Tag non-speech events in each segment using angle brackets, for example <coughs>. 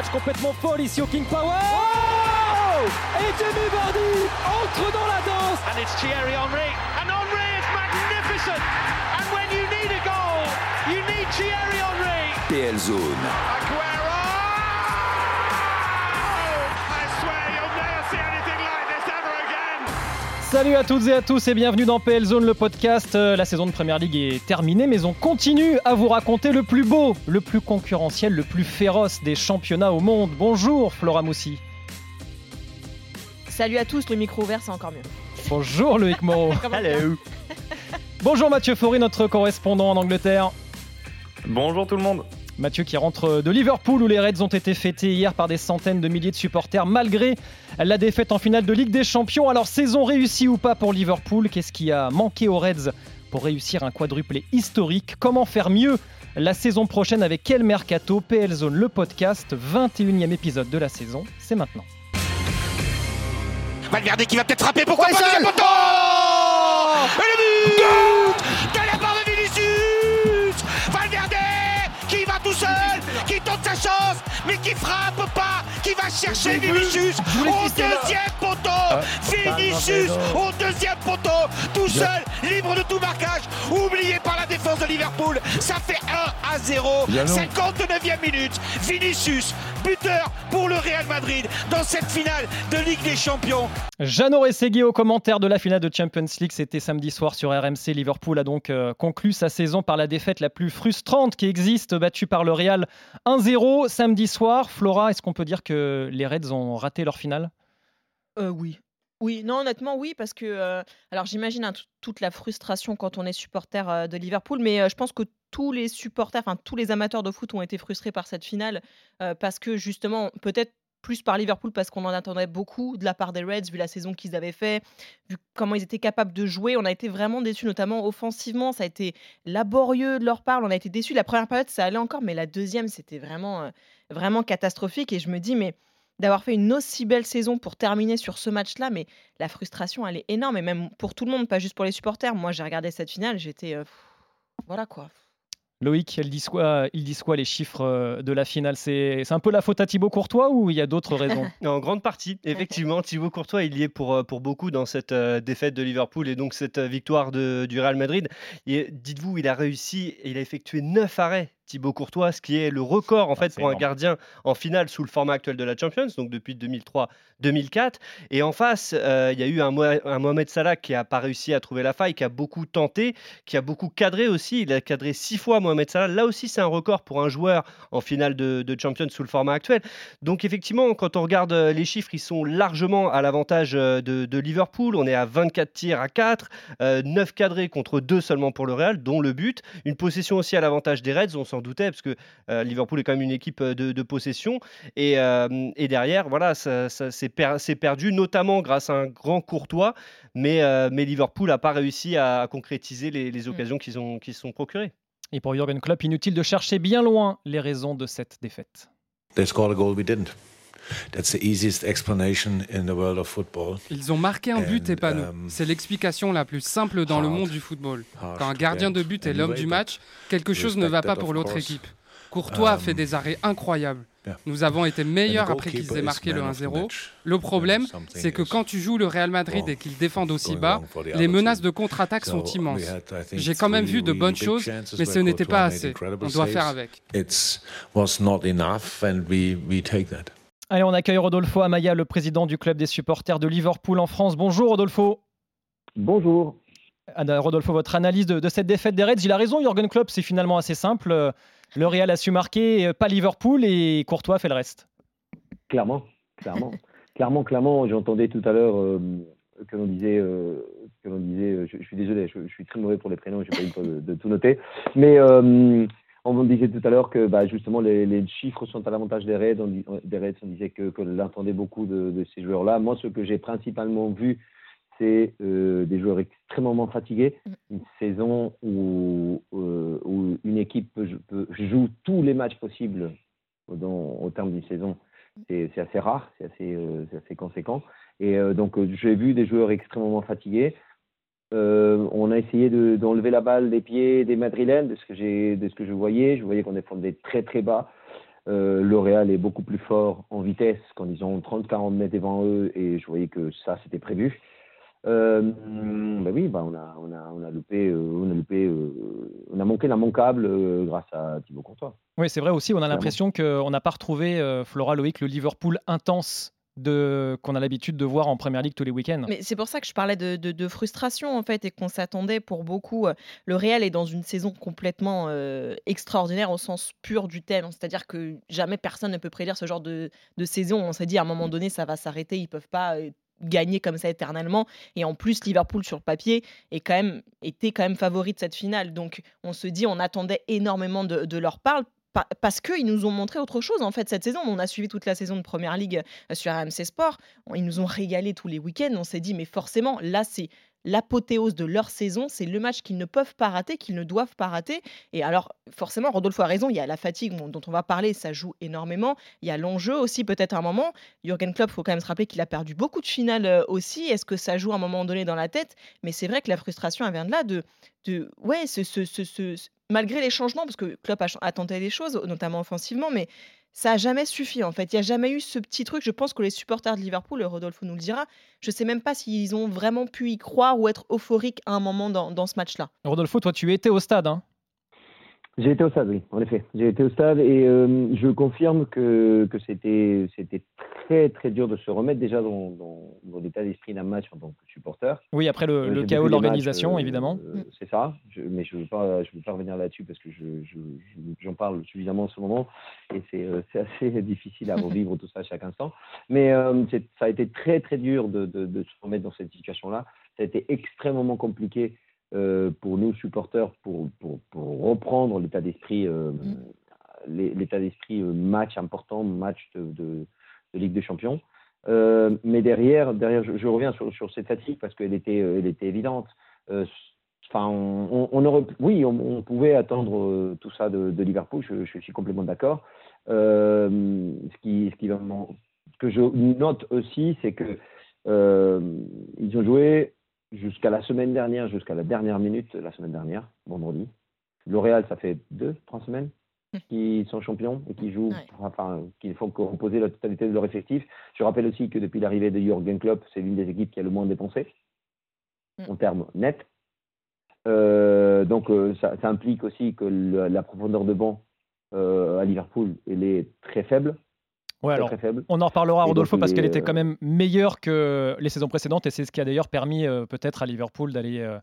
Match complètement folle ici au King Power. Et Jamie Vardy entre dans la danse. And it's Thierry Henry. And Henry is magnificent. And when you need a goal, you need Thierry Henry. PL Zone. Aguero! Salut à toutes et à tous et bienvenue dans PL Zone, le podcast. Euh, La saison de Première Ligue est terminée, mais on continue à vous raconter le plus beau, le plus concurrentiel, le plus féroce des championnats au monde. Bonjour Flora Moussi. Salut à tous, le micro ouvert c'est encore mieux. Bonjour Loïc Moreau. <laughs> Va Bonjour Mathieu Faury, notre correspondant en Angleterre. Bonjour tout le monde. Mathieu qui rentre de Liverpool où les Reds ont été fêtés hier par des centaines de milliers de supporters malgré la défaite en finale de Ligue des Champions. Alors saison réussie ou pas pour Liverpool? Qu'est-ce qui a manqué aux Reds pour réussir un quadruplé historique? Comment faire mieux la saison prochaine avec quel mercato PL Zone le podcast? 21e épisode de la saison, c'est maintenant. Valverde qui va peut-être frapper, pourquoi pas poteau Et le but seul, qui tente sa chance, mais qui frappe chercher Vinicius au deuxième poteau Vinicius au deuxième poteau, tout seul, libre de tout marquage, oublié par la défense de Liverpool. Ça fait 1 à 0, 59e minute, Vinicius, buteur pour le Real Madrid dans cette finale de Ligue des Champions. Jeannot Rességui au commentaire de la finale de Champions League, c'était samedi soir sur RMC. Liverpool a donc euh, conclu sa saison par la défaite la plus frustrante qui existe, battue par le Real 1-0 samedi soir. Flora, est-ce qu'on peut dire que les Reds ont raté leur finale? Euh, oui. Oui, non, honnêtement, oui, parce que. euh, alors, j'imagine hein, tout- toute la frustration quand on est supporter euh, de Liverpool, mais je pense que tous les supporters, enfin, tous les amateurs de foot ont été frustrés par cette finale, parce que justement, peut-être plus par Liverpool, parce qu'on en attendait beaucoup de la part des Reds, vu la saison qu'ils avaient fait, vu comment ils étaient capables de jouer. On a été vraiment déçus, notamment offensivement. Ça a été laborieux de leur part. On a été déçus. La première période, ça allait encore, mais la deuxième, c'était vraiment, vraiment catastrophique. Et je me dis, mais d'avoir fait une aussi belle saison pour terminer sur ce match-là, mais la frustration, elle est énorme, et même pour tout le monde, pas juste pour les supporters. Moi, j'ai regardé cette finale, j'étais... euh, voilà quoi. Loïc, ils disent quoi, ils disent quoi les chiffres euh, de la finale? C'est c'est un peu la faute à Thibaut Courtois ou il y a d'autres raisons? <laughs> En grande partie, effectivement, Thibaut Courtois, il y est pour, euh, pour beaucoup dans cette défaite de Liverpool et donc cette victoire de- du Real Madrid. Et Dites-vous, il a réussi, il a effectué 9 arrêts, Thibaut Courtois, ce qui est le record en fait c'est pour un gardien en finale sous le format actuel de la Champions, donc depuis 2003-2004. Et en face, euh, il y a eu un, Moha- un Mohamed Salah qui n'a pas réussi à trouver la faille, qui a beaucoup tenté, qui a beaucoup cadré aussi. Il a cadré 6 fois Mohamed Salah. Là aussi, c'est un record pour un joueur en finale de, de Champions sous le format actuel. Donc effectivement, quand on regarde euh, les chiffres, ils sont largement à l'avantage euh, de, de Liverpool. On est à 24 tirs à 4, euh, 9 cadrés contre 2 seulement pour le Real, dont le but. Une possession aussi à l'avantage des Reds, on s'en doutait, parce que euh, Liverpool est quand même une équipe euh, de, de possession. Et, euh, et derrière, voilà, ça, ça- c'est per- c'est perdu, notamment grâce à un grand Courtois. Mais, euh, mais Liverpool n'a pas réussi à, à concrétiser les, les occasions qu'ils ont, qu'ils se sont procurées. Et pour Jürgen Klopp, inutile de chercher bien loin les raisons de cette défaite. They scored a goal we didn't. That's the easiest explanation in the world of football. Ils ont marqué un but et pas nous. um, C'est l'explication la plus simple dans le monde du football. Quand un gardien de but est l'homme du match, quelque chose ne va pas pour l'autre équipe. Courtois a fait Um, des arrêts incroyables. Nous avons été meilleurs après qu'ils aient marqué le man of the 1-0. match. Le problème, c'est que quand tu joues le Real Madrid et qu'ils défendent aussi bas, les menaces de contre-attaque So sont immenses. J'ai quand même vu de bonnes choses, mais ce n'était pas assez. On doit faire avec. Allez, on accueille Rodolfo Amaya, le président du club des supporters de Liverpool en France. Bonjour Rodolfo. Bonjour. Anna- Rodolfo, votre analyse de, de cette défaite des Reds, il a raison, Jürgen Klopp, c'est finalement assez simple. Le Real a su marquer, euh, pas Liverpool, et Courtois fait le reste. Clairement, clairement, <laughs> clairement, clairement. J'entendais tout à l'heure euh, que l'on disait, euh, que l'on disait. Je, je suis désolé, je, je suis très mauvais pour les prénoms, j'ai pas eu le temps de, de tout noter. Mais euh, on me disait tout à l'heure que bah, justement les, les chiffres sont à l'avantage des Reds. On, dit- des Reds, on disait que, que l'on attendait beaucoup de, de ces joueurs-là. Moi, ce que j'ai principalement vu, c'est euh, des joueurs extrêmement fatigués. Une saison où, euh, où une équipe peut, peut- joue tous les matchs possibles dans- au terme d'une saison. C'est c'est assez rare, c'est assez, euh, assez conséquent. Et donc, j'ai vu des joueurs extrêmement fatigués. Euh, on a essayé de- d'enlever la balle des pieds des Madrilènes, de ce que j'ai, de ce que je voyais. Je voyais qu'on défendait très très bas. Euh, L'Oréal est beaucoup plus fort en vitesse quand ils ont 30-40 mètres devant eux, et je voyais que ça c'était prévu. Euh, ben oui, ben on a, on a, on a loupé, euh, on a loupé, on a manqué l'immanquable grâce à Thibaut Courtois. Oui, c'est vrai aussi, on a l'impression qu'on n'a pas retrouvé, Flora Loïc, le Liverpool intense de, qu'on a l'habitude de voir en Première Ligue tous les week-ends. Mais c'est pour ça que je parlais de, de- de frustration en fait et qu'on s'attendait pour beaucoup. euh, Le Real est dans une saison complètement euh, extraordinaire au sens pur du terme. C'est-à-dire que jamais personne ne peut prédire ce genre de, de saison. On s'est dit à un moment donné ça va s'arrêter, ils peuvent pas euh, gagner comme ça éternellement. Et en plus Liverpool sur le papier est quand même était quand même favori de cette finale. Donc on se dit on attendait énormément de, de leur part. Pa- Parce qu'ils nous ont montré autre chose en fait cette saison. On a suivi toute la saison de Première Ligue euh, sur RMC Sport. Ils nous ont régalé tous les week-ends. On s'est dit, mais forcément, là, c'est l'apothéose de leur saison. C'est le match qu'ils ne peuvent pas rater, qu'ils ne doivent pas rater. Et alors, forcément, Rodolfo a raison. Il y a la fatigue dont on va parler, ça joue énormément. Il y a l'enjeu aussi, peut-être à un moment. Jürgen Klopp, faut quand même se rappeler qu'il a perdu beaucoup de finales euh, aussi. Est-ce que ça joue à un moment donné dans la tête? Mais c'est vrai que la frustration, vient de là, de, de ouais, ce- ce- ce- malgré les changements, parce que Klopp a, a tenté des choses, notamment offensivement, mais ça a jamais suffi en fait. Il n'y a jamais eu ce petit truc. Je pense que les supporters de Liverpool, Rodolfo nous le dira, je sais même pas s'ils ont vraiment pu y croire ou être euphoriques à un moment dans, dans ce match-là. Rodolfo, toi, tu étais au stade. hein J'ai été au stade, oui, en effet. J'ai été au stade et euh, je confirme que, que c'était c'était très très dur de se remettre déjà dans, dans, dans l'état d'esprit d'un match en tant que supporter. Oui, après le, Euh, chaos de l'organisation, euh, évidemment. euh, c'est ça, je- mais je ne veux, pas- je veux pas revenir là-dessus parce que je- je- je- j'en parle suffisamment en ce moment et c'est assez <laughs> difficile à <laughs> revivre tout ça à chaque instant. Mais ça a été très très dur de, de- de se remettre dans cette situation-là. Ça a été extrêmement compliqué euh, pour nous supporters pour, pour, pour reprendre l'état d'esprit, euh, l'é- l'état d'esprit euh, match important, match de, de- de Ligue des Champions. Euh, mais derrière, derrière je, je reviens sur, sur cette fatigue parce qu'elle était, elle était évidente. Enfin, on, aurait, oui, on, on pouvait attendre tout ça de, de Liverpool. Je, je suis complètement d'accord. Ce qui, ce qui ce que je note aussi, c'est que ils ont joué jusqu'à la semaine dernière, jusqu'à la dernière minute, la semaine dernière, vendredi. L'Oréal, ça fait deux, trois semaines qu'ils sont champions et qui jouent, enfin, qui font composer la totalité de leur effectif. Je rappelle aussi que depuis l'arrivée de Jürgen Klopp, c'est l'une des équipes qui a le moins dépensé en termes nets. Euh, donc euh, ça, ça implique aussi que le- la profondeur de banc euh, à Liverpool elle est très faible. Ouais, alors, très faible. on en reparlera, Rodolfo, parce qu'elle était euh, quand même meilleure que les saisons précédentes et c'est ce qui a d'ailleurs permis euh, peut-être à Liverpool d'aller euh,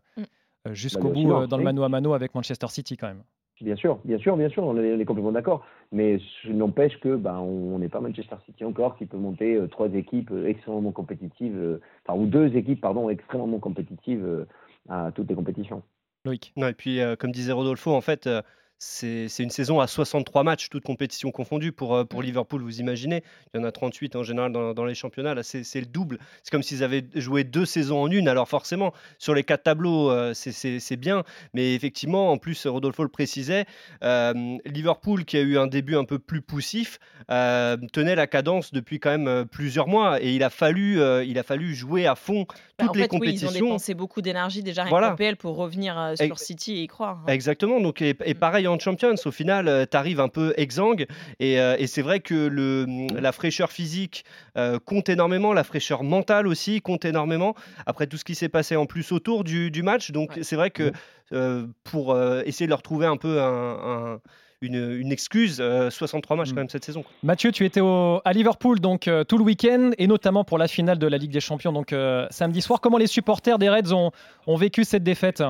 euh, jusqu'au Bah, bout sûr, euh, dans le mano à mano avec Manchester City quand même. Bien sûr, bien sûr, bien sûr, on est, complètement d'accord. Mais ce n'empêche que ben, on n'est pas Manchester City encore qui peut monter euh, trois équipes euh, extrêmement compétitives, euh, enfin ou deux équipes pardon extrêmement compétitives euh, à toutes les compétitions. Loïc. Et puis, euh, comme disait Rodolfo, en fait, euh, c'est une saison à 63 matchs, toutes compétitions confondues. Pour, euh, pour Liverpool, vous imaginez, il y en a 38 en général dans, dans les championnats. Là, c'est le double. C'est comme s'ils avaient joué deux saisons en une. Alors, forcément, sur les quatre tableaux, euh, c'est- bien. Mais effectivement, en plus, Rodolfo le précisait, euh, Liverpool, qui a eu un début un peu plus poussif, euh, tenait la cadence depuis quand même plusieurs mois. Et il a fallu, il a fallu jouer à fond Bah, toutes en les fait, oui, ils ont compétitions. dépensé beaucoup d'énergie déjà rien Voilà. PL pour revenir sur City et y croire. hein. Exactement. Donc, et, et pareil en Champions, au final, tu arrives un peu exsangue. Et, euh, et c'est vrai que le, la fraîcheur physique euh, compte énormément, la fraîcheur mentale aussi compte énormément. Après tout ce qui s'est passé en plus autour du, du match. Donc, c'est vrai que euh, pour euh, essayer de leur trouver un peu un- un- une, une excuse, euh, 63 matchs quand même cette saison. Mathieu, tu étais au- à Liverpool donc euh, tout le week-end et notamment pour la finale de la Ligue des Champions donc euh, samedi soir. Comment les supporters des Reds ont, ont vécu cette défaite?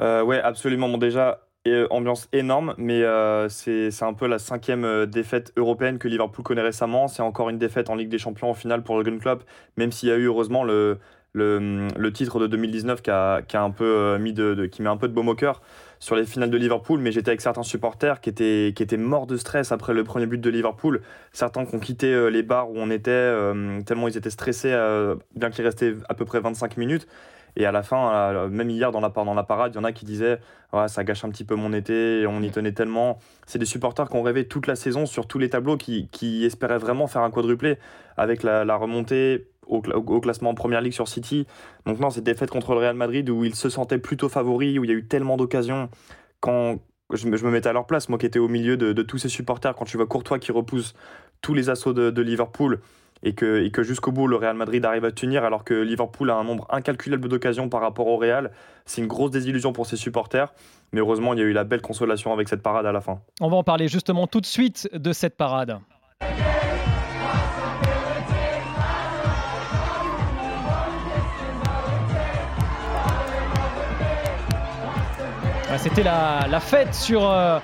Euh, ouais, absolument. Bon, déjà, euh, ambiance énorme, mais euh, c'est un peu la cinquième euh, défaite européenne que Liverpool connaît récemment. C'est encore une défaite en Ligue des Champions en finale pour le Gun Club, même s'il y a eu heureusement le, le, le titre de 2019 qui a, qui a un peu mis de, qui met un peu de baume au cœur. sur les finales de Liverpool, mais j'étais avec certains supporters qui étaient, qui étaient morts de stress après le premier but de Liverpool. Certains qui ont quitté les bars où on était, tellement ils étaient stressés, bien qu'il restait à peu près 25 minutes. Et à la fin, euh, même hier dans la, parade, il y en a qui disaient ouais, ça gâche un petit peu mon été, on y tenait tellement. C'est des supporters qui ont rêvé toute la saison sur tous les tableaux, qui, espéraient vraiment faire un quadruplé avec la, remontée au, cla- au classement en première ligue sur City. Donc non, cette défaite contre le Real Madrid où ils se sentaient plutôt favoris, où il y a eu tellement d'occasions. Quand je me, mettais à leur place, moi qui étais au milieu de, tous ces supporters, quand tu vois Courtois qui repousse tous les assauts de Liverpool et que, et que jusqu'au bout le Real Madrid arrive à tenir alors que Liverpool a un nombre incalculable d'occasions par rapport au Real, c'est une grosse désillusion pour ses supporters. Mais heureusement, il y a eu la belle consolation avec cette parade à la fin. On va en parler justement tout de suite de cette parade. Ah, C'était la, la fête sur euh,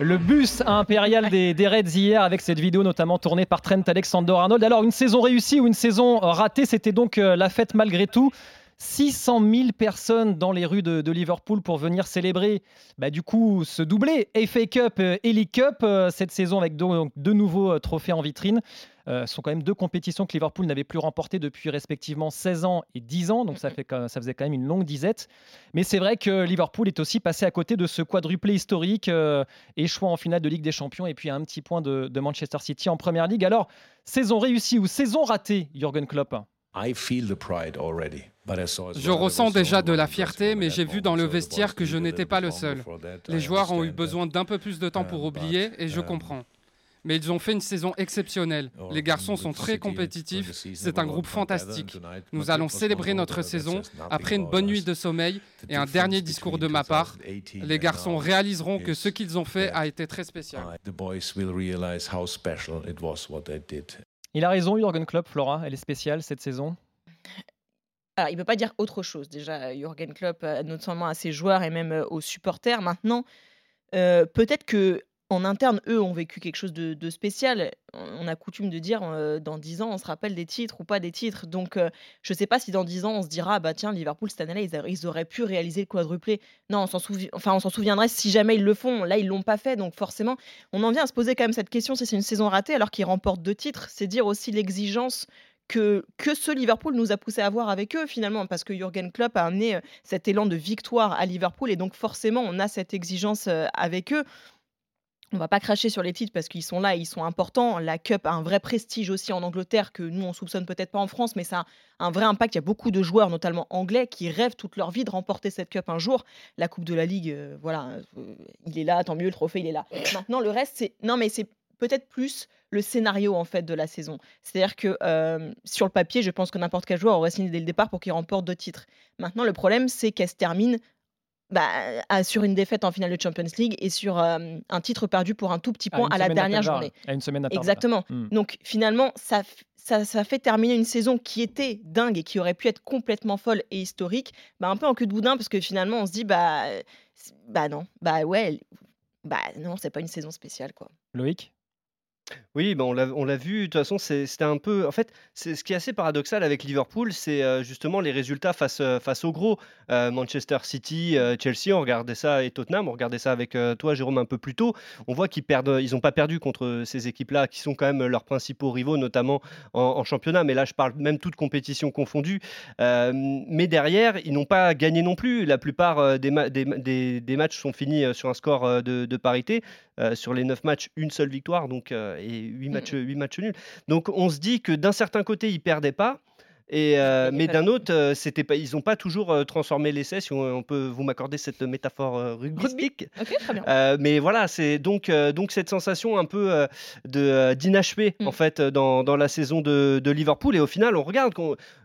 le bus impérial des, Reds hier avec cette vidéo notamment tournée par Trent Alexander-Arnold. Alors une saison réussie ou une saison ratée, c'était donc euh, la fête malgré tout. 600 000 personnes dans les rues de, de Liverpool pour venir célébrer bah, du coup ce doublé FA Cup euh, et League Cup euh, cette saison avec donc deux nouveaux euh, trophées en vitrine. Euh, ce sont quand même deux compétitions que Liverpool n'avait plus remportées depuis respectivement 16 ans et 10 ans, donc ça, fait, ça faisait quand même une longue disette. Mais c'est vrai que Liverpool est aussi passé à côté de ce quadruplé historique, euh, échouant en finale de Ligue des Champions et puis à un petit point de, de Manchester City en Première Ligue. Alors, saison réussie ou saison ratée, Jürgen Klopp? I feel the pride already. But I saw as Je ressens déjà de la fierté, mais j'ai vu dans le vestiaire que je n'étais pas le little seul. Les joueurs ont eu besoin d'un peu plus de temps pour oublier, et je um, comprends. Mais ils ont fait une saison exceptionnelle. Les garçons sont très compétitifs. C'est un will groupe fantastique. Nous allons célébrer notre saison après une bonne nuit de sommeil et un dernier discours de ma part. 2018 Les garçons réaliseront que is ce qu'ils ont fait a été très spécial. The boys will realize how special it was what they did. Il a raison, Jürgen Klopp, Flora, elle est spéciale cette saison. Alors, il ne peut pas dire autre chose. Déjà, Jürgen Klopp, euh, notamment à ses joueurs et même euh, aux supporters. Maintenant, euh, peut-être que en interne, eux ont vécu quelque chose de, spécial. On a coutume de dire dans 10 ans, on se rappelle des titres ou pas des titres. Donc, je ne sais pas si dans 10 ans, on se dira, ah bah tiens, Liverpool, cette année-là, ils, auraient pu réaliser le quadruplé. Non, on s'en enfin, on s'en souviendrait si jamais ils le font. Là, ils l'ont pas fait. Donc, forcément, on en vient à se poser quand même cette question si c'est une saison ratée alors qu'ils remportent deux titres. C'est dire aussi l'exigence que, que ce Liverpool nous a poussé à avoir avec eux finalement, parce que Jürgen Klopp a amené cet élan de victoire à Liverpool et donc forcément on a cette exigence avec eux. On va pas cracher sur les titres parce qu'ils sont là, ils sont importants. La Cup a un vrai prestige aussi en Angleterre que nous on soupçonne peut-être pas en France, mais ça a un vrai impact. Il y a beaucoup de joueurs, notamment anglais, qui rêvent toute leur vie de remporter cette Cup un jour. La Coupe de la Ligue, euh, voilà, euh, il est là, tant mieux, le trophée il est là. <coughs> Maintenant le reste c'est non mais c'est peut-être plus le scénario en fait de la saison. C'est-à-dire que euh, sur le papier, je pense que n'importe quel joueur aurait signé dès le départ pour qu'il remporte deux titres. Maintenant, le problème, c'est qu'elle se termine bah, à- sur une défaite en finale de Champions League et sur euh, un titre perdu pour un tout petit point à, la dernière perdre, journée. À une semaine à perdre. Exactement. Hmm. Donc finalement, ça, ça, ça fait terminer une saison qui était dingue et qui aurait pu être complètement folle et historique, bah, un peu en cul de boudin parce que finalement on se dit bah, euh, bah non, bah ouais, bah non, c'est pas une saison spéciale quoi. Loïc? Oui, ben on l'a vu. De toute façon, c'était un peu. En fait, c'est ce qui est assez paradoxal avec Liverpool, c'est euh, justement les résultats face, euh, face aux gros. Euh, Manchester City, Chelsea, on regardait ça, et Tottenham, on regardait ça avec toi, Jérôme, un peu plus tôt. On voit qu'ils perdent, ils n'ont pas perdu contre ces équipes-là, qui sont quand même leurs principaux rivaux, notamment en, championnat. Mais là, je parle même toutes compétitions confondues. Euh, mais derrière, ils n'ont pas gagné non plus. La plupart des, ma- des, des- des matchs sont finis sur un score de, parité. Sur les 9 matchs, une seule victoire donc, et 8 matchs, huit matchs nuls. Donc on se dit que d'un certain côté, ils perdaient pas. Et, euh, mais d'un autre, euh, c'était pas, ils n'ont pas toujours euh, transformé l'essai, si on, on peut vous m'accorder cette métaphore euh, rugbystique. Mais voilà, c'est donc, donc cette sensation un peu de d'inachevé Mm. en fait euh, dans, dans la saison de, de Liverpool. Et au final, on regarde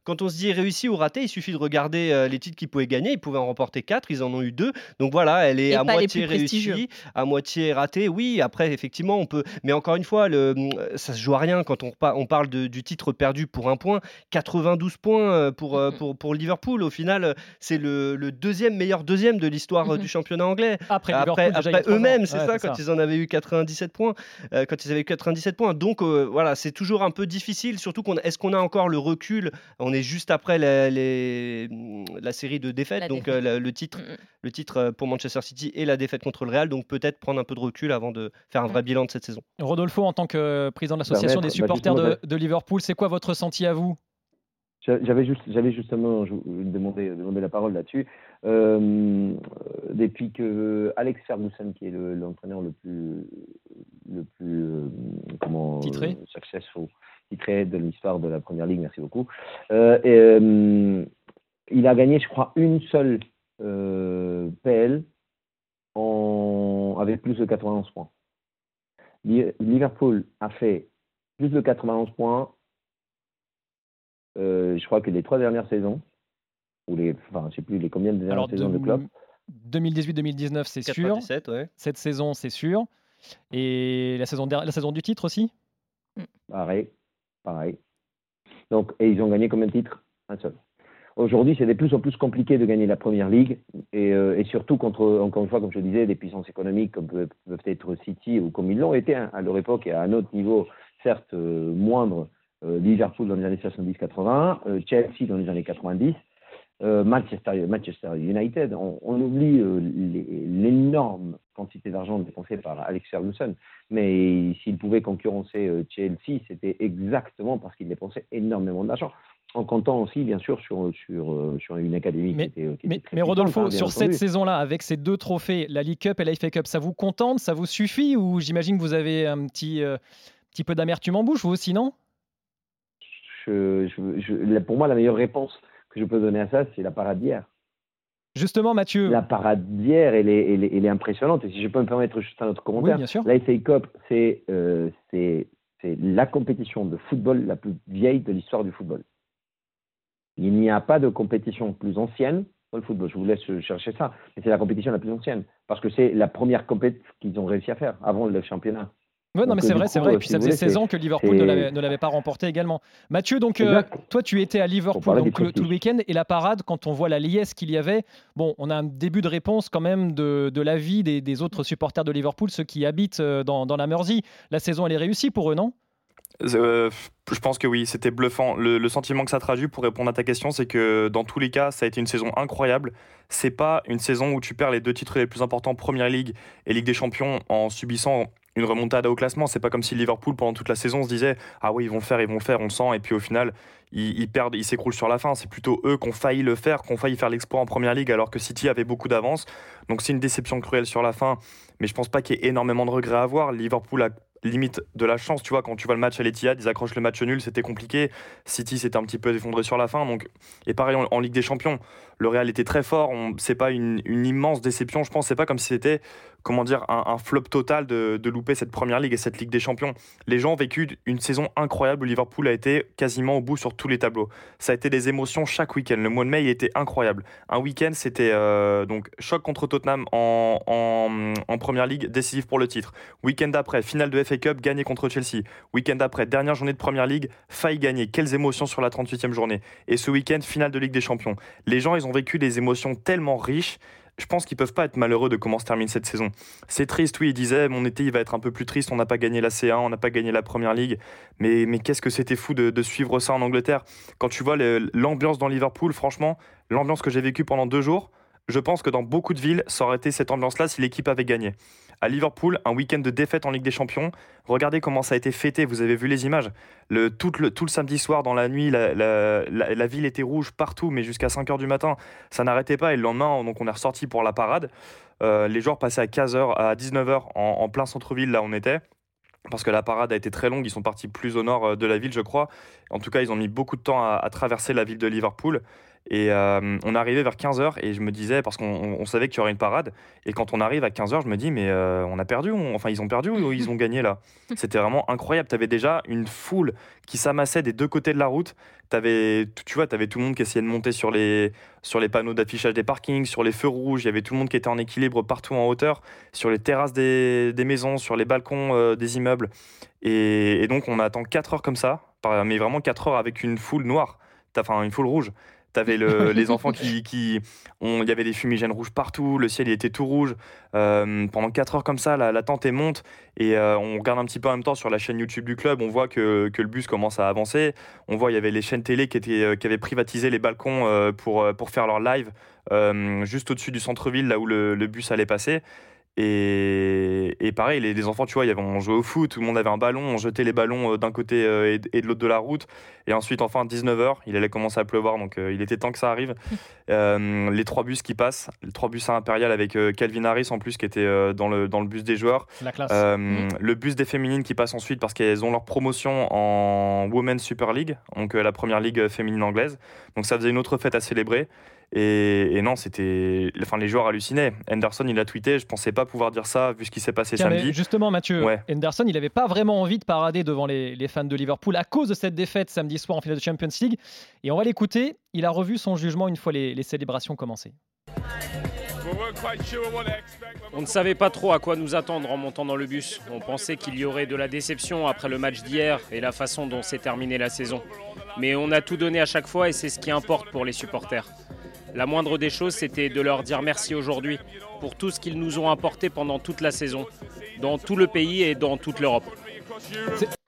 quand on se dit réussi ou raté, il suffit de regarder euh, les titres qu'ils pouvaient gagner. Ils pouvaient en remporter 4, ils en ont eu deux. Donc voilà, elle est Et à moitié réussie, à moitié ratée. Oui, après effectivement, on peut. Mais encore une fois, le, ça se joue à rien quand on, pa- on parle de- du titre perdu pour un point. 92 points euh, pour, euh, pour, pour Liverpool. Au final, euh, c'est le, le deuxième meilleur deuxième de l'histoire euh, du championnat anglais. Après, Après, eux-mêmes, c'est Ouais, ça, quand ils en avaient eu 97 points. euh, quand ils avaient eu 97 points. Donc euh, voilà, c'est toujours un peu difficile. Surtout qu'on est-ce qu'on a encore le recul? On est juste après la, les- la série de défaites, La donc défaite. euh, le, le titre, Mm, mm. le titre euh, pour Manchester City et la défaite contre le Real. Donc peut-être prendre un peu de recul avant de faire un vrai bilan de cette saison. Rodolfo, en tant que président de l'association Permettre- des bah, supporters justement, de, de Liverpool, c'est quoi votre ressenti à vous? J'a- J'avais juste, j'avais justement demandé, demandé la parole là-dessus. Euh, depuis que Alex Ferguson, qui est le- l'entraîneur le, plus, le plus, euh, comment, Titré. euh, successful, titré de l'histoire de la Première Ligue, merci beaucoup. Euh, et, euh, il a gagné, je crois, une seule euh, PL en, avec plus de 91 points. Li- Liverpool a fait plus de 91 points euh, je crois que les trois dernières saisons, ou les, enfin, je sais plus les combien de dernières Alors, saisons de club. 2018-2019, c'est sûr. 97, ouais. Cette saison, c'est sûr. Et la saison, la saison du titre aussi? Pareil, pareil. Donc, et ils ont gagné combien de titres? Un seul. Aujourd'hui, c'est de plus en plus compliqué de gagner la première ligue, et, euh, surtout contre, encore une fois, comme je le disais, des puissances économiques comme peuvent, être City ou comme ils l'ont été hein, à leur époque et à un autre niveau, certes euh, moindre, euh, Liverpool dans les années 70-80, euh, Chelsea dans les années 90, euh, Manchester, Manchester United. On, on oublie euh, l'énorme quantité d'argent dépensé par Alex Ferguson, mais s'il pouvait concurrencer euh, Chelsea, c'était exactement parce qu'il dépensait énormément d'argent. En comptant aussi, bien sûr, sur, sur, euh, sur une académie Mais- qui était, qui Mais, était très mais Rodolfo, hein, sur cette saison-là, avec ces deux trophées, la League Cup et la FA Cup, ça vous contente Ça vous suffit Ou j'imagine que vous avez un petit, euh, petit peu d'amertume en bouche, vous aussi, non? Je- je- je- la- pour moi, la meilleure réponse que je peux donner à ça, c'est la parade d'hier. Justement, Mathieu. La parade d'hier, elle est, elle, est, elle est impressionnante. Et si je peux me permettre juste un autre commentaire, Oui, bien sûr. la FA Cup, c'est euh, c'est la compétition de football la plus vieille de l'histoire du football. Il n'y a pas de compétition plus ancienne dans le football. Je vous laisse chercher ça. Mais c'est la compétition la plus ancienne. Parce que c'est la première compétition qu'ils ont réussi à faire avant le championnat. Ouais, non, mais euh, c'est vrai, c'est vrai. Et euh, puis si ça faisait voulez, 16 c'est- ans que Liverpool ne l'avait- pas remporté également. Mathieu, donc euh, toi, tu étais à Liverpool donc, tout, le- tout le prestige. week-end et la parade, quand on voit la liesse qu'il y avait, bon, on a un début de réponse quand même de, de l'avis des, des autres supporters de Liverpool, ceux qui habitent dans, dans la Mersey. La saison, elle est réussie pour eux, non? Euh, je pense que oui, c'était bluffant. Le, le sentiment que ça traduit, pour répondre à ta question, c'est que dans tous les cas, ça a été une saison incroyable. C'est pas une saison où tu perds les deux titres les plus importants, Première Ligue et Ligue des Champions, en subissant une remontada au classement. C'est pas comme si Liverpool, pendant toute la saison, se disait Ah oui, ils vont faire, ils vont faire, on sent. Et puis au final, ils, perdent, ils s'écroulent sur la fin. C'est plutôt eux qui ont failli le faire, qui ont failli faire l'exploit en Première Ligue, alors que City avait beaucoup d'avance. Donc c'est une déception cruelle sur la fin. Mais je pense pas qu'il y ait énormément de regrets à avoir. Liverpool a limite de la chance, tu vois, quand tu vois le match à l'Etihad, ils accrochent le match nul, c'était compliqué. City s'était un petit peu effondré sur la fin, et pareil en, en Ligue des Champions, le Real était très fort. On, c'est pas une, une immense déception, je pense. C'est pas comme si c'était comment dire un, flop total de, louper cette Première Ligue et cette Ligue des Champions. Les gens ont vécu une saison incroyable où Liverpool a été quasiment au bout sur tous les tableaux. Ça a été des émotions chaque week-end. Le mois de mai, était incroyable. Un week-end, c'était euh, donc choc contre Tottenham en, en, Première Ligue, décisif pour le titre. Week-end après, finale de FA Cup, gagné contre Chelsea. Week-end après, dernière journée de Première Ligue, faille gagner. Quelles émotions sur la 38e journée. Et ce week-end, finale de Ligue des Champions. Les gens, ils ont vécu des émotions tellement riches. Je pense qu'ils peuvent pas être malheureux de comment se termine cette saison. C'est triste, oui, il disait, mon été, il va être un peu plus triste, on n'a pas gagné la C1, on n'a pas gagné la Première Ligue. Mais, mais qu'est-ce que c'était fou de, de suivre ça en Angleterre? Quand tu vois l'ambiance dans Liverpool, franchement, l'ambiance que j'ai vécue pendant deux jours, je pense que dans beaucoup de villes, ça aurait été cette ambiance-là si l'équipe avait gagné. À Liverpool, un week-end de défaite en Ligue des Champions, regardez comment ça a été fêté, vous avez vu les images. Tout, le, samedi soir, dans la nuit, la, ville était rouge partout, mais jusqu'à 5h du matin, ça n'arrêtait pas. Et le lendemain, donc on est ressorti pour la parade. Euh, les joueurs passaient à 15h, à 19h en, en plein centre-ville, là on était. Parce que la parade a été très longue, ils sont partis plus au nord euh, de la ville, je crois. En tout cas, ils ont mis beaucoup de temps à traverser la ville de Liverpool. Et euh, on arrivé vers 15h et je me disais, parce qu'on on- on savait qu'il y aurait une parade, et quand on arrive à 15h, je me dis, mais euh, on a perdu, on- enfin ils ont perdu ou ils ont gagné là? <laughs> C'était vraiment incroyable. Tu avais déjà une foule qui s'amassait des deux côtés de la route. Avais, tu vois, tu avais tout le monde qui essayait de monter sur les, sur les panneaux d'affichage des parkings, sur les feux rouges. Il y avait tout le monde qui était en équilibre partout en hauteur, sur les terrasses des, des maisons, sur les balcons euh, des immeubles. Et, et donc on attend 4 heures comme ça, mais vraiment 4 heures avec une foule noire. enfin une foule rouge. T'avais le, <laughs> les enfants qui, qui ont- il y avait des fumigènes rouges partout, le ciel il était tout rouge. Euh, pendant 4 heures comme ça, la, la tente est monte et euh, on regarde un petit peu en même temps sur la chaîne YouTube du club, on voit que, que le bus commence à avancer. On voit il y avait les chaînes télé qui, étaient, euh, qui avaient privatisé les balcons pour, pour faire leur live juste au-dessus du centre-ville, là où le, le bus allait passer. Et, et pareil, les, les enfants, tu vois, y avait, on jouait au foot, tout le monde avait un ballon, on jetait les ballons euh, d'un côté euh, et, de- et de l'autre de la route. Et ensuite, enfin, 19h, il allait commencer à pleuvoir, donc euh, il était temps que ça arrive. <laughs> Euh, les trois bus qui passent, les trois bus à Impérial avec euh, Calvin Harris en plus qui était dans, le, dans le bus des joueurs. La classe. Euh, Le bus des féminines qui passe ensuite parce qu'elles ont leur promotion en Women's Super League, donc la première ligue féminine anglaise. Donc ça faisait une autre fête à célébrer. Et, et non, c'était. Enfin, les joueurs hallucinaient. Henderson, il a tweeté Je pensais pas pouvoir dire ça vu ce qui s'est passé Tiens, samedi. justement, Mathieu, Ouais. Henderson, il n'avait pas vraiment envie de parader devant les, les fans de Liverpool à cause de cette défaite samedi soir en finale de Champions League. Et on va l'écouter. Il a revu son jugement une fois les, les célébrations commencées. On ne savait pas trop à quoi nous attendre en montant dans le bus. On pensait qu'il y aurait de la déception après le match d'hier et la façon dont s'est terminée la saison. Mais on a tout donné à chaque fois et c'est ce qui importe pour les supporters. La moindre des choses, c'était de leur dire merci aujourd'hui pour tout ce qu'ils nous ont apporté pendant toute la saison, dans tout le pays et dans toute l'Europe.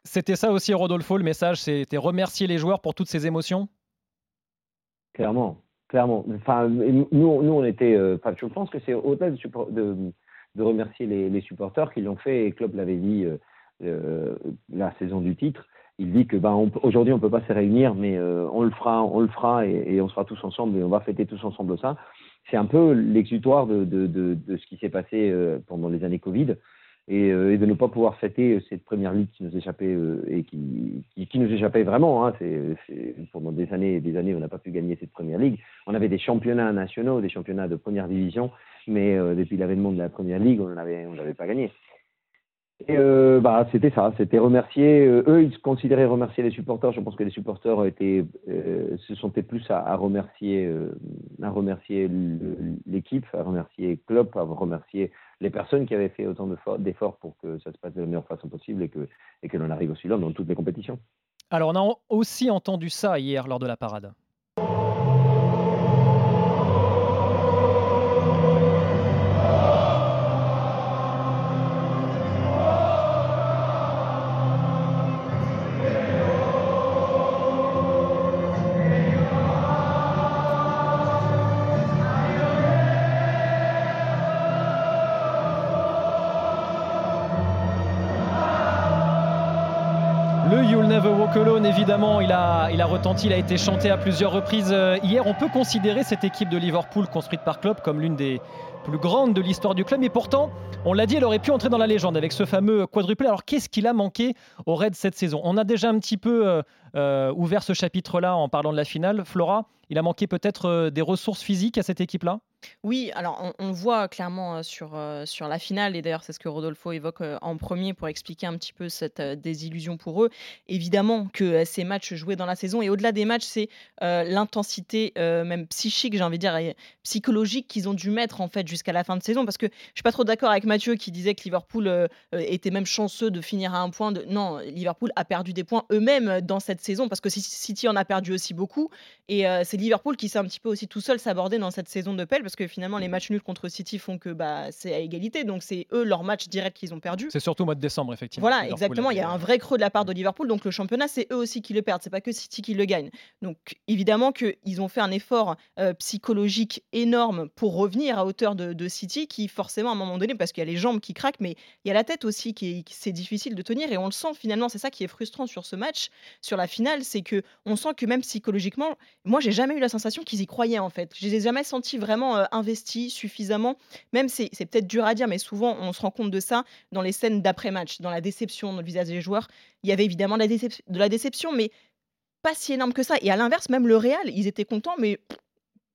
C'était ça aussi, Rodolfo, le message, c'était remercier les joueurs pour toutes ces émotions? Clairement, clairement. Enfin, nous, nous on était. euh, Enfin, je pense que c'est au-delà de, de, de remercier les, les supporters qui l'ont fait. Et Klopp l'avait dit euh, euh, la saison du titre. Il dit que ben, aujourd'hui on peut pas se réunir, mais euh, on le fera, on le fera et, on sera tous ensemble et on va fêter tous ensemble ça. C'est un peu l'exutoire de, de, de, ce qui s'est passé euh, pendant les années Covid et, euh, et de ne pas pouvoir fêter cette première ligue qui nous échappait et qui, qui, nous échappait vraiment. Hein. C'est, pendant des années et des années, on n'a pas pu gagner cette première ligue. On avait des championnats nationaux, des championnats de première division, mais depuis l'avènement de la première ligue, on n'avait on pas gagné. Et euh, bah, c'était ça, c'était remercier. euh, eux, ils se considéraient remercier les supporters. Je pense que les supporters étaient, euh, se sentaient plus à, remercier, remercier l'équipe, à remercier Klopp, à remercier les personnes qui avaient fait autant de for- d'efforts pour que ça se passe de la meilleure façon possible et que, et que l'on arrive aussi là dans toutes les compétitions. Alors, on a aussi entendu ça hier lors de la parade. Walk Alone, évidemment, il a, retenti, il a été chanté à plusieurs reprises euh, hier. On peut considérer cette équipe de Liverpool construite par Klopp comme l'une des plus grandes de l'histoire du club. Mais pourtant, on l'a dit, elle aurait pu entrer dans la légende avec ce fameux quadruplé. Alors qu'est-ce qu'il a manqué au Reds cette saison? On a déjà un petit peu euh, euh, ouvert ce chapitre-là en parlant de la finale. Flora, il a manqué peut-être des ressources physiques à cette équipe-là? Oui, alors on, voit clairement sur, sur la finale, et d'ailleurs c'est ce que Rodolfo évoque en premier pour expliquer un petit peu cette désillusion pour eux. Évidemment que ces matchs joués dans la saison, et au-delà des matchs, c'est l'intensité même psychique, j'ai envie de dire, et psychologique qu'ils ont dû mettre en fait jusqu'à la fin de saison. Parce que je suis pas trop d'accord avec Mathieu qui disait que Liverpool était même chanceux de finir à un point. De... Non, Liverpool a perdu des points eux-mêmes dans cette saison parce que City en a perdu aussi beaucoup. Et c'est Liverpool qui s'est un petit peu aussi tout seul s'aborder dans cette saison de pelle parce que finalement les matchs nuls contre City font que bah, c'est à égalité. Donc c'est eux leur match direct qu'ils ont perdu. C'est surtout au mois de décembre, effectivement. Voilà, Liverpool exactement. Il y a un vrai creux de la part de Liverpool. Donc le championnat, c'est eux aussi qui le perdent. C'est pas que City qui le gagne. Donc évidemment qu'ils ont fait un effort euh, psychologique énorme pour revenir à hauteur de, de City, qui forcément à un moment donné, parce qu'il y a les jambes qui craquent, mais il y a la tête aussi qui- c'est difficile de tenir. Et on le sent finalement. C'est ça qui est frustrant sur ce match, sur la finale, c'est que on sent que même psychologiquement, moi j'ai jamais eu la sensation qu'ils y croyaient en fait. Je les ai jamais sentis vraiment euh, investis suffisamment. Même c'est peut-être dur à dire, mais souvent on se rend compte de ça dans les scènes d'après-match, dans la déception dans le visage des joueurs. Il y avait évidemment de la, déception, mais pas si énorme que ça. Et à l'inverse, même le Real, ils étaient contents, mais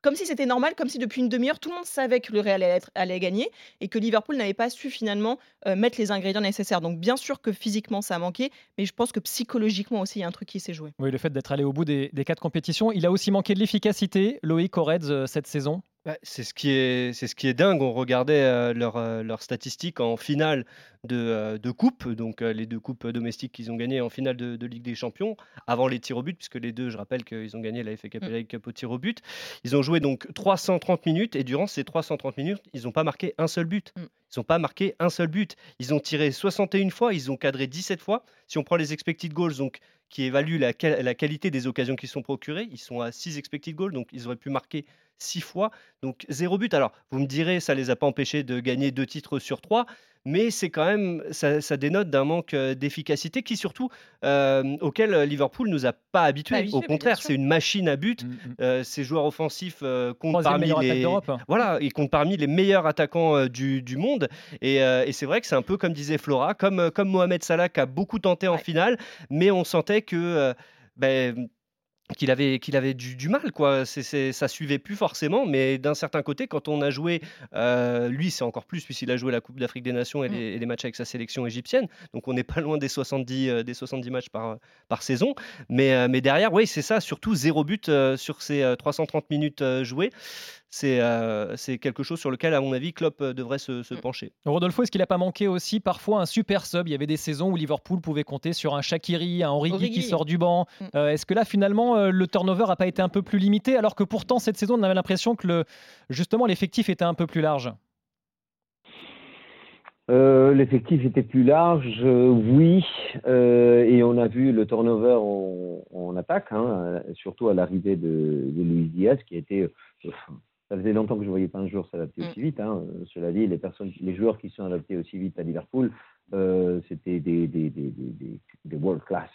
comme si c'était normal, comme si depuis une demi-heure, tout le monde savait que le Real allait, gagner et que Liverpool n'avait pas su finalement euh, mettre les ingrédients nécessaires. Donc bien sûr que physiquement ça a manqué, mais je pense que psychologiquement aussi il y a un truc qui s'est joué. Oui, le fait d'être allé au bout des, quatre compétitions. Il a aussi manqué de l'efficacité, Loïc Reds, euh, cette saison. Ouais, c'est ce qui est c'est ce qui est dingue. On regardait, leurs, statistiques en finale de, coupe, donc les 2 coupes domestiques qu'ils ont gagnées en finale de de Ligue des Champions, avant les tirs au but, puisque les 2, je rappelle qu'ils ont gagné la FA Cup et la Cup au tir au but. Ils ont joué donc 330 minutes et durant ces 330 minutes, ils n'ont pas marqué un seul but. Mmh. Ils n'ont pas marqué un seul but. Ils ont tiré 61 fois, ils ont cadré 17 fois. Si on prend les expected goals, donc qui évaluent la la qualité des occasions qui sont procurées, ils sont à 6 expected goals, donc ils auraient pu marquer 6 fois, donc 0 but. Alors, vous me direz, ça les a pas empêchés de gagner 2 titres sur 3, mais c'est quand même ça ça dénote d'un manque, heu, d'efficacité qui surtout, hem, auquel, heu, Liverpool nous a pas habitués. Au contraire, c'est une machine à but. Mm, mm. Heu, ces joueurs offensifs, comptent 3e parmi les voilà, ils comptent parmi les meilleurs attaquants, du du monde et et c'est vrai que c'est un peu comme disait Flora, comme, comme Mohamed Salah qui a beaucoup tenté en Ouais. finale, mais on sentait que, beh, qu'il avait qu'il avait du du mal quoi. C'est c'est ça suivait plus forcément, mais d'un certain côté, quand on a joué, heu, lui c'est encore plus puisqu'il a joué la Coupe d'Afrique des Nations et Mmh. les et les matchs avec sa sélection égyptienne, donc on n'est pas loin des 70, heu, des 70 matchs par, par saison. Mais, heu, mais derrière, oui, c'est ça, surtout 0 but, sur ces, heu, 330 minutes, jouées. C'est, heu, c'est quelque chose sur lequel, à mon avis, Klopp, heu, devrait se se Mmh. pencher. Rodolfo, est-ce qu'il n'a pas manqué aussi parfois un super sub? Il y avait des saisons où Liverpool pouvait compter sur un Shaqiri, un Origi, qui sort du banc. Mm. Euh, est-ce que là, finalement, euh, le turnover n'a pas été un peu plus limité alors que pourtant, cette saison, on avait l'impression que le, justement l'effectif était un peu plus large? Euh, L'effectif était plus large, euh, oui, euh, et on a vu le turnover en, en attaque, hein, euh, surtout à l'arrivée de, de Luis Diaz, qui était. euh, ça faisait longtemps que je ne voyais pas un joueur s'adapter Mm. aussi vite. Hein. Euh, Cela dit, les, personnes, les joueurs qui sont adaptés aussi vite à Liverpool, euh, c'était des, des, des, des, des- des world class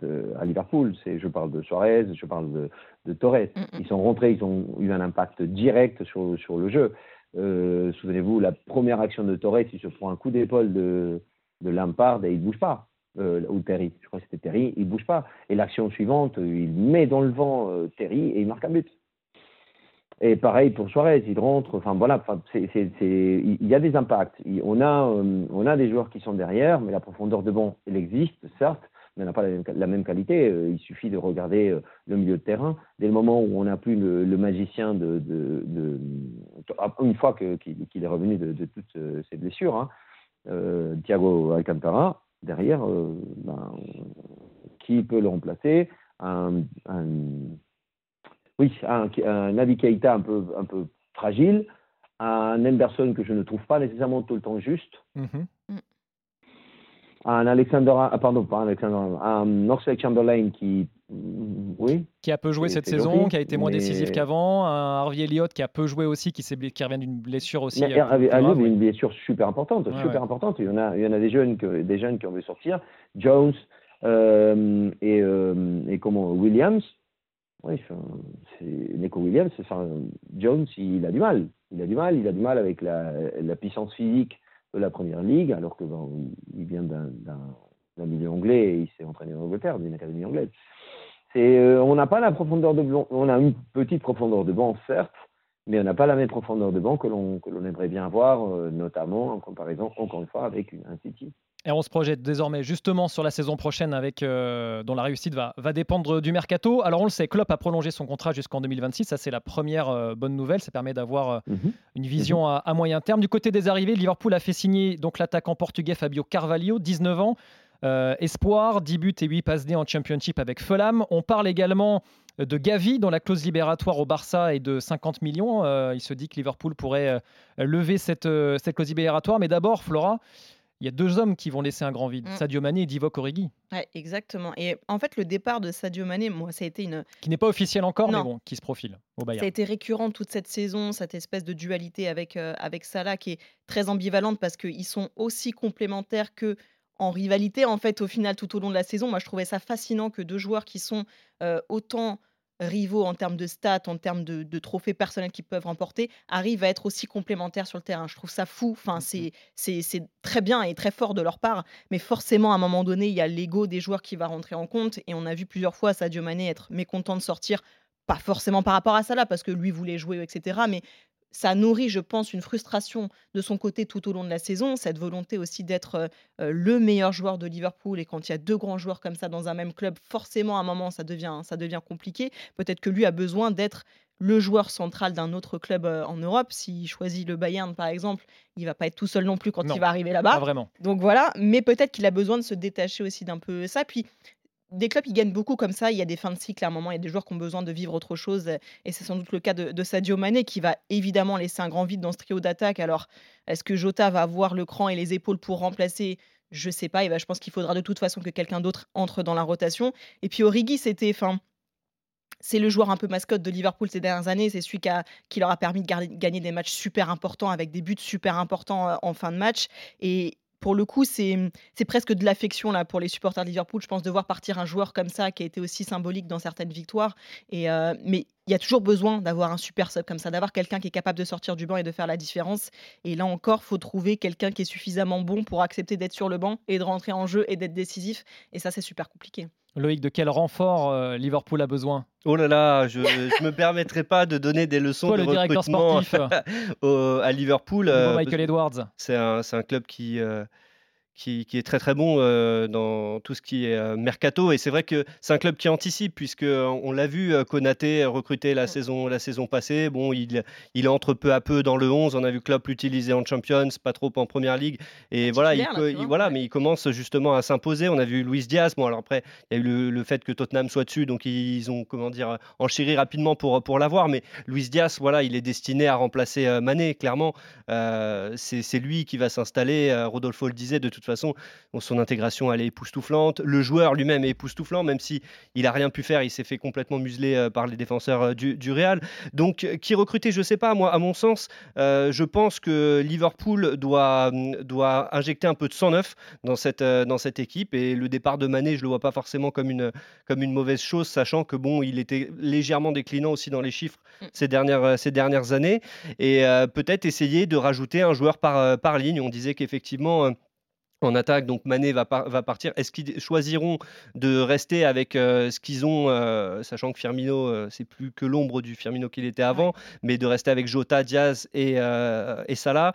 de- à Liverpool. Je parle de Suarez, je parle de, de Torres. Mm, mm. Ils sont rentrés, ils ont eu un impact direct sur, sur le jeu. Euh, Souvenez-vous, la première action de Torres, il se prend un coup d'épaule de, de Lampard et il ne bouge pas. Euh, ou Terry, je crois que c'était Terry, il ne bouge pas. Et l'action suivante, il met dans le vent Terry et il marque un but. Et pareil pour Suarez, il rentre. Enfin voilà, il y a des impacts. On a, euh, on a des joueurs qui sont derrière, mais la profondeur de banc, elle existe, certes, mais elle n'a pas la même, qualité. Euh, Il suffit de regarder euh, le milieu de terrain. Dès le moment où on n'a plus le, magicien de, de, de- ah, une fois qu'il est revenu de, toutes ses blessures, hein, Thiago Alcantara, derrière, ben, qui peut le remplacer? Un- oui, un, un Keita un peu, un peu fragile, un Henderson que je ne trouve pas nécessairement tout le temps juste, Mhm. un Alexander, ah, pardon, pas un Alexander, un Oxlade Chamberlain qui, mm, oui, Qui a peu joué cette saison, qui a été moins mais- décisif qu'avant. Un Harvey Elliott qui a peu joué aussi, qui, revient d'une blessure aussi. Mais euh, plus- avec plus à grave, Lyon, oui. une blessure super importante, Ouais, super ouais. importante. Il y en a, il y en a des jeunes, que, des jeunes qui ont veut sortir. Jones euh, et, euh, et comment Williams. Oui, Nico Williams. Jones, il a du mal. Il a du mal. Il a du mal avec la, puissance physique de la première ligue, alors que il vient d'un milieu anglais et il s'est entraîné en Angleterre, d'une académie anglaise. Euh, on n'a pas la profondeur de banc. On a une petite profondeur de banc, certes, mais on n'a pas la même profondeur de banc que l'on aimerait bien avoir, euh, notamment en comparaison, encore une fois, avec un City. Et on se projette désormais justement sur la saison prochaine avec euh, dont la réussite va, va dépendre du mercato. Alors on le sait, Klopp a prolongé son contrat jusqu'en 2026. Ça c'est la première euh, bonne nouvelle. Ça permet d'avoir euh, Mhm. une vision à, à moyen terme. Du côté des arrivées, Liverpool a fait signer donc l'attaquant portugais Fabio Carvalho, 19 ans, espoir, 10 buts et 8 passes D en Championship avec Fulham. On parle également de Gavi, dont la clause libératoire au Barça est de 50 millions. Euh, il se dit que Liverpool pourrait euh, lever cette, euh, cette clause libératoire. Mais d'abord, Flora, il y a deux hommes qui vont laisser un grand vide, Mm. Sadio Mané et Divock Origi, Ouais, exactement. Et en fait, le départ de Sadio Mané, moi, ça a été une, qui n'est pas officiel encore, mais bon, qui se profile au Ça a Bayern. été récurrent toute cette saison, cette espèce de dualité avec, euh, avec Salah qui est très ambivalente parce qu'ils sont aussi complémentaires que en rivalité en fait au final tout au long de la saison. Moi je trouvais ça fascinant que deux joueurs qui sont euh, autant rivaux en termes de stats, en termes de, de trophées personnels qu'ils peuvent remporter, arrivent à être aussi complémentaires sur le terrain. Je trouve ça fou. Enfin, c'est très bien et très fort de leur part, mais forcément à un moment donné, il y a l'ego des joueurs qui va rentrer en compte et on a vu plusieurs fois Sadio Mané être mécontent de sortir pas forcément par rapport à ça là, parce que lui voulait jouer, etc. Mais ça nourrit, je pense, une frustration de son côté tout au long de la saison, cette volonté aussi d'être euh, euh, le meilleur joueur de Liverpool. Et quand il y a deux grands joueurs comme ça dans un même club, forcément, à un moment, ça devient, ça devient compliqué. Peut-être que lui a besoin d'être le joueur central d'un autre club euh, en Europe. S'il choisit le Bayern, par exemple, il va pas être tout seul non plus quand Non, il va arriver Pas là-bas. vraiment. Donc voilà, mais peut-être qu'il a besoin de se détacher aussi d'un peu ça. Puis des clubs qui gagnent beaucoup comme ça, il y a des fins de cycle à un moment, il y a des joueurs qui ont besoin de vivre autre chose. euh, Et c'est sans doute le cas de, Sadio Mané qui va évidemment laisser un grand vide dans ce trio d'attaque. Alors, est-ce que Jota va avoir le cran et les épaules pour remplacer? Je sais pas. Et ben, je pense qu'il faudra de toute façon que quelqu'un d'autre entre dans la rotation. Et puis Origi, c'était. Enfin, c'est le joueur un peu mascotte de Liverpool ces dernières années. C'est celui qui, leur a permis de gagner des matchs super importants avec des buts super importants euh, en fin de match. Et pour le coup, c'est c'est presque de l'affection là pour les supporters de Liverpool. Je pense de voir partir un joueur comme ça qui a été aussi symbolique dans certaines victoires. Euh, mais il y a toujours besoin d'avoir un super sub comme ça, d'avoir quelqu'un qui est capable de sortir du banc et de faire la différence. Et là encore, faut trouver quelqu'un qui est suffisamment bon pour accepter d'être sur le banc et de rentrer en jeu et d'être décisif. Et ça, c'est super compliqué. Loïc, de quel renfort euh, Liverpool a besoin? Oh là là, je ne me permettrai pas de donner des leçons Toi, de le recrutement sportif, <laughs> au- à Liverpool. Euh, Michael Edwards. C'est un, c'est un club qui, euh, qui, qui est très très bon euh, dans tout ce qui est euh, mercato. Et c'est vrai que c'est un club qui anticipe, puisque euh, on l'a vu, Konaté recruté la saison, la saison passée. Bon, il, il entre peu à peu dans le 11. On a vu Klopp l'utiliser en Champions, pas trop en Première Ligue. Et voilà, il, là, voilà mais il commence justement à s'imposer. On a vu Luis Diaz. Bon, alors après, il y a eu le, le fait que Tottenham soit dessus, donc ils ont, comment dire, enchéri rapidement pour, pour l'avoir. Mais Luis Diaz, voilà, il est destiné à remplacer euh, Mané, clairement. C'est lui qui va s'installer. Rodolfo le disait, de toute façon, son intégration, elle est époustouflante. Le joueur lui-même est époustouflant, même si il a rien pu faire. Il s'est fait complètement museler euh, par les défenseurs euh, du, du Real. Donc, euh, qui recruter, je sais pas. Moi, à mon sens, euh, je pense que Liverpool doit, hum, doit injecter un peu de sang neuf dans cette, dans cette équipe. Et le départ de Mané, je le vois pas forcément comme une, comme une mauvaise chose, sachant que bon, il était légèrement déclinant aussi dans les chiffres ces dernières, ces dernières années. Et euh, peut-être essayer de rajouter un joueur par, par ligne. On disait qu'effectivement. En attaque, donc Mané va, par- va partir. Est-ce qu'ils choisiront de rester avec euh, ce qu'ils ont, euh, sachant que Firmino, euh, c'est plus que l'ombre du Firmino qu'il était avant, mais de rester avec Jota, Diaz et, et Salah,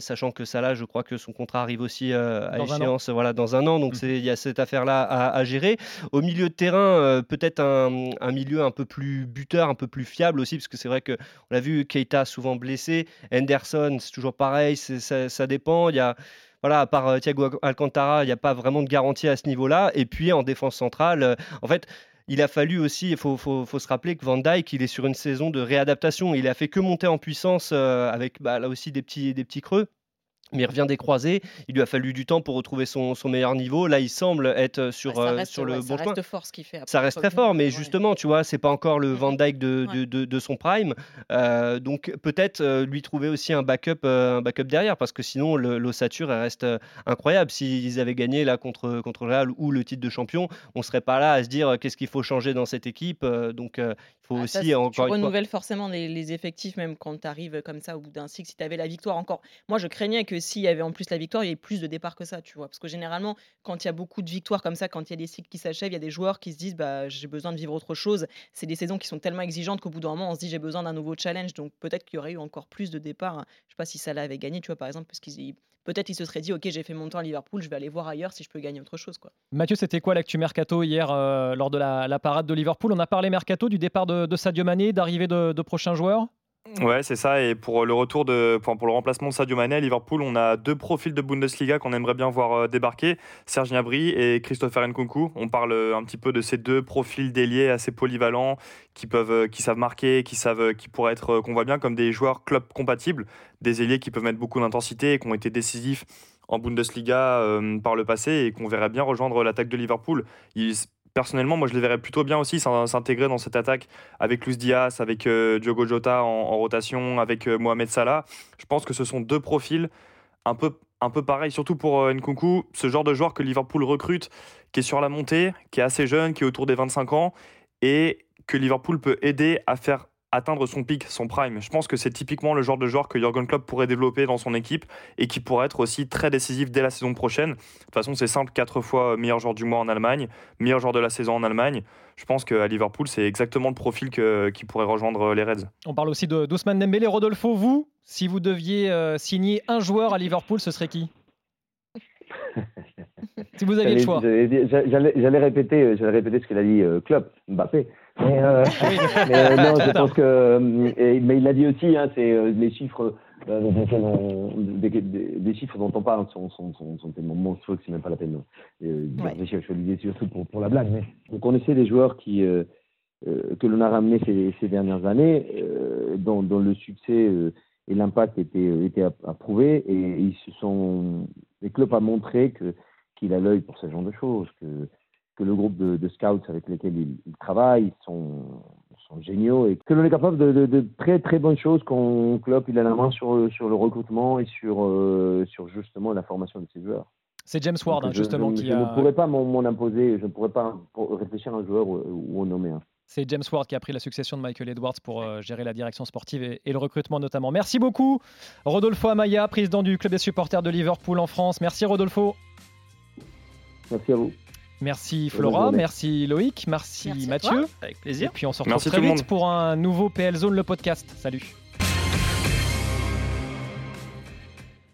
sachant que Salah, je crois que son contrat arrive aussi à Dans échéance voilà, dans un an, donc c'est- il y a cette affaire-là à, à gérer. Au milieu de terrain, peut-être un, un milieu un peu plus buteur, un peu plus fiable aussi, parce que c'est vrai que on l'a vu, Keita souvent blessé, Henderson, c'est toujours pareil, ça, ça dépend. Il y a voilà, à part euh, Thiago Alcantara, il n'y a pas vraiment de garantie à ce niveau-là. Et puis en défense centrale, euh, en fait, il a fallu aussi, il faut, se rappeler que Van Dijk, il est sur une saison de réadaptation. Il a fait que monter en puissance euh, avec bah, là aussi des petits, des petits creux. Mais il revient des croisés. Il lui a fallu du temps pour retrouver son, son meilleur niveau. Là, il semble être sur, Bah, ça euh, reste, sur le ouais, bon ça reste fort ce qu'il fait. après, Ça reste très fort, mais ouais. justement, tu vois, c'est pas encore le Mhm. Van Dyke de, Ouais. de, de- de son prime. Euh, donc peut-être euh, lui trouver aussi un backup, euh, un backup derrière, parce que sinon l'ossature reste incroyable. S'ils avaient gagné là contre contre Real ou le titre de champion, on serait pas là à se dire qu'est-ce qu'il faut changer dans cette équipe. Donc il faut Ah, ça, aussi c'est- encore tu renouvelles forcément les, les effectifs, même quand tu arrives comme ça au bout d'un cycle. Si tu avais la victoire encore. Moi, je craignais que s'il y avait en plus la victoire, il y ait plus de départs que ça, tu vois. Parce que généralement, quand il y a beaucoup de victoires comme ça, quand il y a des cycles qui s'achèvent, il y a des joueurs qui se disent bah, j'ai besoin de vivre autre chose. C'est des saisons qui sont tellement exigeantes qu'au bout d'un moment, on se dit j'ai besoin d'un nouveau challenge. Donc peut-être qu'il y aurait eu encore plus de départs. Je sais pas si ça l'avait gagné, tu vois, par exemple, parce qu'ils. Peut-être il se serait dit, ok, j'ai fait mon temps à Liverpool, je vais aller voir ailleurs si je peux gagner autre chose. Mathieu, c'était quoi l'actu mercato hier euh, lors de la, parade de Liverpool? On a parlé mercato du départ de, de Sadio Mané, d'arrivée de prochains joueurs. Ouais, c'est ça. Et pour le retour de, pour, pour le remplacement de Sadio Mané à Liverpool, on a deux profils de Bundesliga qu'on aimerait bien voir euh, débarquer Serge Gnabry et Christopher Nkunku. On parle euh, un petit peu de ces deux profils d'ailier assez polyvalents qui peuvent, euh, qui savent marquer, qui savent, euh, qui pourraient être, euh, qu'on voit bien comme des joueurs club compatibles, des ailiers qui peuvent mettre beaucoup d'intensité et qui ont été décisifs en Bundesliga euh, par le passé et qu'on verrait bien rejoindre l'attaque de Liverpool. Personnellement, moi je les verrais plutôt bien aussi s'in- s'intégrer dans cette attaque avec Luis Diaz, avec euh, Diogo Jota en, en rotation, avec euh, Mohamed Salah. Je pense que ce sont deux profils un peu, un peu pareils, surtout pour euh, Nkunku, ce genre de joueur que Liverpool recrute, qui est sur la montée, qui est assez jeune, qui est autour des 25 ans, et que Liverpool peut aider à faire atteindre son pic, son prime. Je pense que c'est typiquement le genre de joueur que Jurgen Klopp pourrait développer dans son équipe et qui pourrait être aussi très décisif dès la saison prochaine. De toute façon, c'est simple, quatre fois meilleur joueur du mois en Allemagne, meilleur joueur de la saison en Allemagne. Je pense qu'à Liverpool, c'est exactement le profil que- qui pourrait rejoindre les Reds. On parle aussi de d'Ousmane Dembélé. Rodolfo, vous, si vous deviez euh, signer un joueur à Liverpool, ce serait qui? <laughs> Si vous aviez le choix. J'allais, répéter, j'allais répéter ce qu'il a dit euh, Klopp, Mbappé. Mais, euh, <laughs> mais, euh, non, je pense que. euh, et- mais il l'a dit aussi, hein, c'est euh, les chiffres. euh, dont <laughs> on- des, des- des chiffres dont on parle sont, sont, sont, sont tellement monstrueux que c'est même pas la peine euh, d'y Ouais. réfléchir. Je fais l'idée surtout pour, pour la blague. Mais on connaissait des joueurs qui, euh, euh, que l'on a ramenés ces, ces dernières années, euh, dont, dont le succès euh, et l'impact étaient, étaient app- approuvés, et ils se sont. Les clubs a montré qu'il a l'œil pour ce genre de choses, que que le groupe de, de scouts avec lesquels il, il travaille sont, sont géniaux et que l'on est capable de, de- de très très bonnes choses quand Klopp il a la main sur, sur le recrutement et sur, euh, sur justement la formation de ses joueurs. C'est James Ward, Donc, hein, je, justement, je- qui je a. ne pourrais pas m'en imposer, je ne pourrais pas réfléchir à un joueur ou, ou en nommer un. C'est James Ward qui a pris la succession de Michael Edwards pour euh, gérer la direction sportive et, et le recrutement notamment. Merci beaucoup, Rodolfo Amaya, président du club des supporters de Liverpool en France. Merci Rodolfo. Merci à vous. Merci Flora, merci Loïc, merci, Mathieu. Avec Et plaisir. puis on se retrouve Merci très vite monde. pour un nouveau PL Zone, le podcast. Salut.